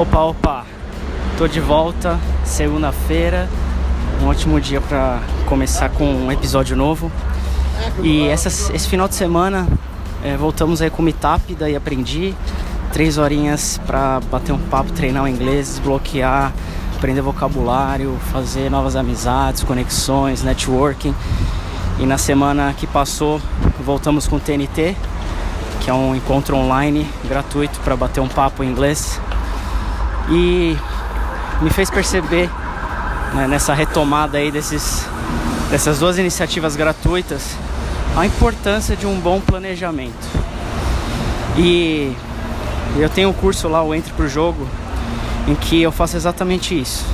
Opa, opa, tô de volta, segunda-feira, um ótimo dia para começar com um episódio novo. E esse final de semana é, voltamos aí com o Meetup, daí aprendi três horinhas para bater um papo, treinar o inglês, desbloquear, aprender vocabulário, fazer novas amizades, conexões, networking. E na semana que passou voltamos com o TNT, que é um encontro online gratuito para bater um papo em inglês. E me fez perceber né, nessa retomada aí desses, dessas duas iniciativas gratuitas a importância de um bom planejamento. E eu tenho um curso lá, o Entre pro Jogo, em que eu faço exatamente isso.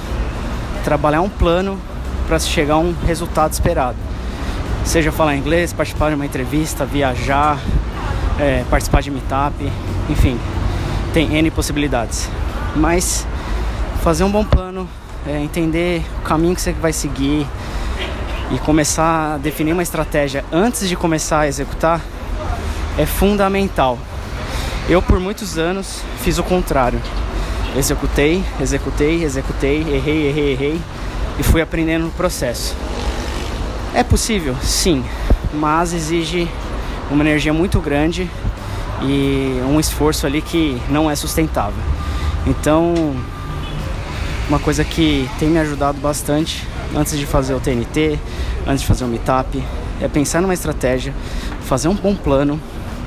Trabalhar um plano para chegar a um resultado esperado. Seja falar inglês, participar de uma entrevista, viajar, é, participar de meetup, enfim, tem N possibilidades. Mas fazer um bom plano, é, entender o caminho que você vai seguir e começar a definir uma estratégia antes de começar a executar é fundamental. Eu por muitos anos fiz o contrário. Executei, executei, executei, errei, errei, errei e fui aprendendo no processo. É possível? Sim, mas exige uma energia muito grande e um esforço ali que não é sustentável. Então, uma coisa que tem me ajudado bastante antes de fazer o TNT, antes de fazer o Meetup, é pensar numa estratégia, fazer um bom plano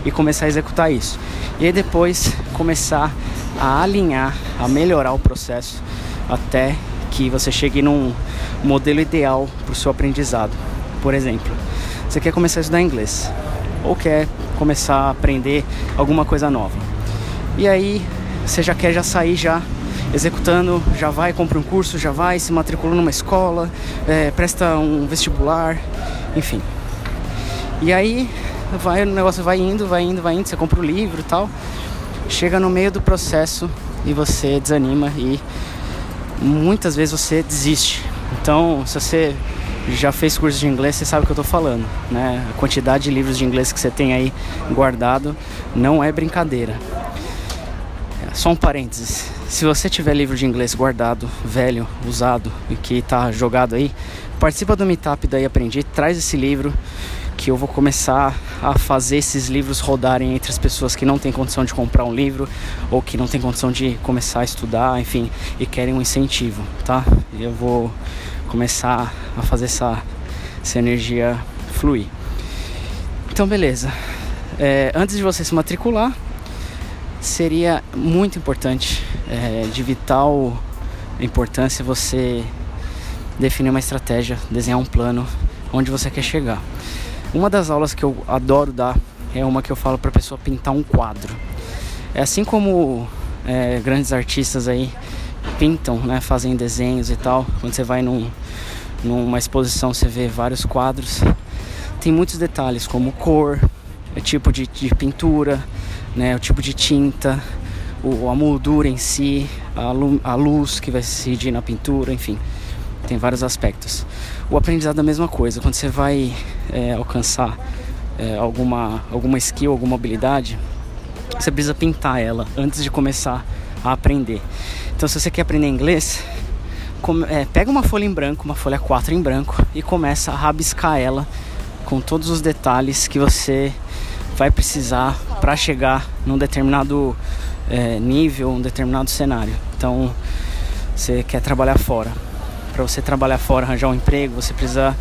e começar a executar isso. E aí depois começar a alinhar, a melhorar o processo até que você chegue num modelo ideal para o seu aprendizado. Por exemplo, você quer começar a estudar inglês ou quer começar a aprender alguma coisa nova. E aí você já quer já sair já executando, já vai, compra um curso, já vai, se matricula numa escola, é, presta um vestibular, enfim. E aí vai, o negócio vai indo, vai indo, vai indo, você compra o livro e tal. Chega no meio do processo e você desanima e muitas vezes você desiste. Então, se você já fez curso de inglês, você sabe o que eu estou falando, né? A quantidade de livros de inglês que você tem aí guardado não é brincadeira. Só um parênteses. Se você tiver livro de inglês guardado, velho, usado e que está jogado aí, participa do Meetup daí Aprendi, traz esse livro que eu vou começar a fazer esses livros rodarem entre as pessoas que não têm condição de comprar um livro ou que não têm condição de começar a estudar, enfim, e querem um incentivo, tá? Eu vou começar a fazer essa, essa energia fluir. Então, beleza. É, antes de você se matricular, seria muito importante, é, de vital importância, você definir uma estratégia, desenhar um plano onde você quer chegar. Uma das aulas que eu adoro dar é uma que eu falo para a pessoa pintar um quadro. É assim como é, grandes artistas aí pintam, né, fazem desenhos e tal. Quando você vai num, numa exposição, você vê vários quadros. Tem muitos detalhes, como cor, tipo de, de pintura, né, o tipo de tinta, o, a moldura em si, a, a luz que vai se incidir na pintura, enfim tem vários aspectos. O aprendizado é a mesma coisa, quando você vai é, alcançar é, alguma, alguma skill, alguma habilidade, você precisa pintar ela antes de começar a aprender. Então, se você quer aprender inglês, come, é, pega uma folha em branco, uma folha 4 em branco e começa a rabiscar ela com todos os detalhes que você vai precisar para chegar num determinado é, nível, um determinado cenário. Então, você quer trabalhar fora para você trabalhar fora, arranjar um emprego, você precisa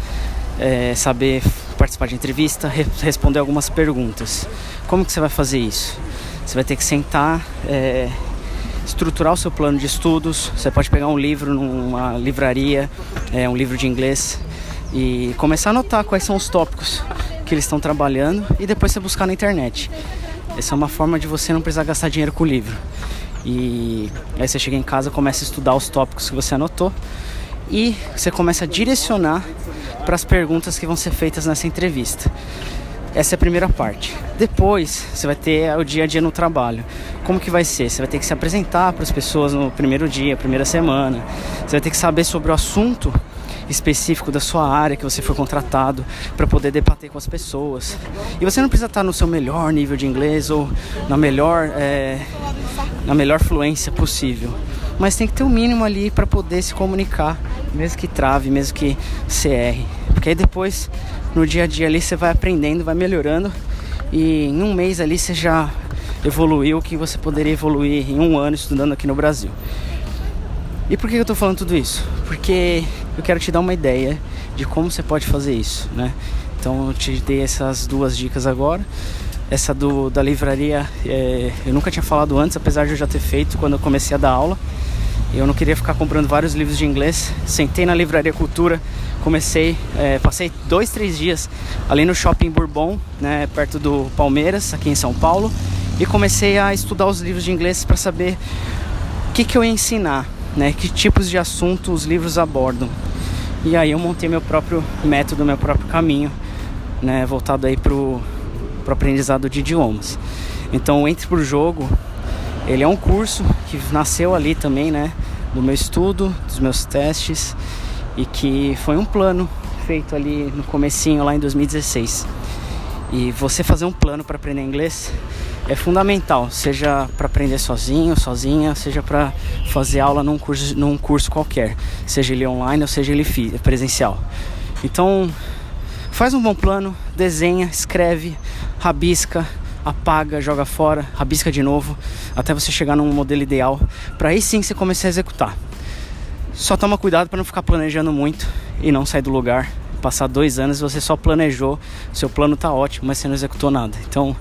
é, saber participar de entrevista, re responder algumas perguntas. Como que você vai fazer isso? Você vai ter que sentar, é, estruturar o seu plano de estudos. Você pode pegar um livro numa livraria, é, um livro de inglês e começar a anotar quais são os tópicos que eles estão trabalhando e depois você buscar na internet. Essa é uma forma de você não precisar gastar dinheiro com o livro. E aí você chega em casa, começa a estudar os tópicos que você anotou e você começa a direcionar para as perguntas que vão ser feitas nessa entrevista. Essa é a primeira parte. Depois, você vai ter o dia a dia no trabalho. Como que vai ser? Você vai ter que se apresentar para as pessoas no primeiro dia, primeira semana. Você vai ter que saber sobre o assunto específico da sua área que você foi contratado para poder debater com as pessoas. E você não precisa estar no seu melhor nível de inglês ou na melhor, é, na melhor fluência possível, mas tem que ter o um mínimo ali para poder se comunicar, mesmo que trave, mesmo que erre, porque aí depois no dia a dia ali você vai aprendendo, vai melhorando e em um mês ali você já evoluiu o que você poderia evoluir em um ano estudando aqui no Brasil. E por que eu estou falando tudo isso? Porque eu quero te dar uma ideia de como você pode fazer isso, né? Então eu te dei essas duas dicas agora. Essa do, da livraria é, eu nunca tinha falado antes, apesar de eu já ter feito quando eu comecei a dar aula. Eu não queria ficar comprando vários livros de inglês. Sentei na livraria Cultura, comecei, é, passei dois, três dias ali no Shopping Bourbon, né, perto do Palmeiras, aqui em São Paulo, e comecei a estudar os livros de inglês para saber o que, que eu ia ensinar né, que tipos de assunto os livros abordam. E aí eu montei meu próprio método, meu próprio caminho, né, voltado aí pro, pro aprendizado de idiomas. Então, Entre pro Jogo, ele é um curso que nasceu ali também, né, do meu estudo, dos meus testes e que foi um plano feito ali no comecinho lá em 2016. E você fazer um plano para aprender inglês é fundamental, seja para aprender sozinho, sozinha, seja para fazer aula num curso, num curso qualquer, seja ele online ou seja ele presencial. Então, faz um bom plano, desenha, escreve, rabisca, apaga, joga fora, rabisca de novo, até você chegar num modelo ideal, para aí sim você começar a executar. Só toma cuidado para não ficar planejando muito e não sair do lugar. Passar dois anos você só planejou, seu plano tá ótimo, mas você não executou nada. Então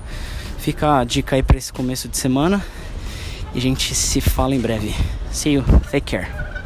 Fica a dica aí para esse começo de semana. E a gente se fala em breve. See you. Take care.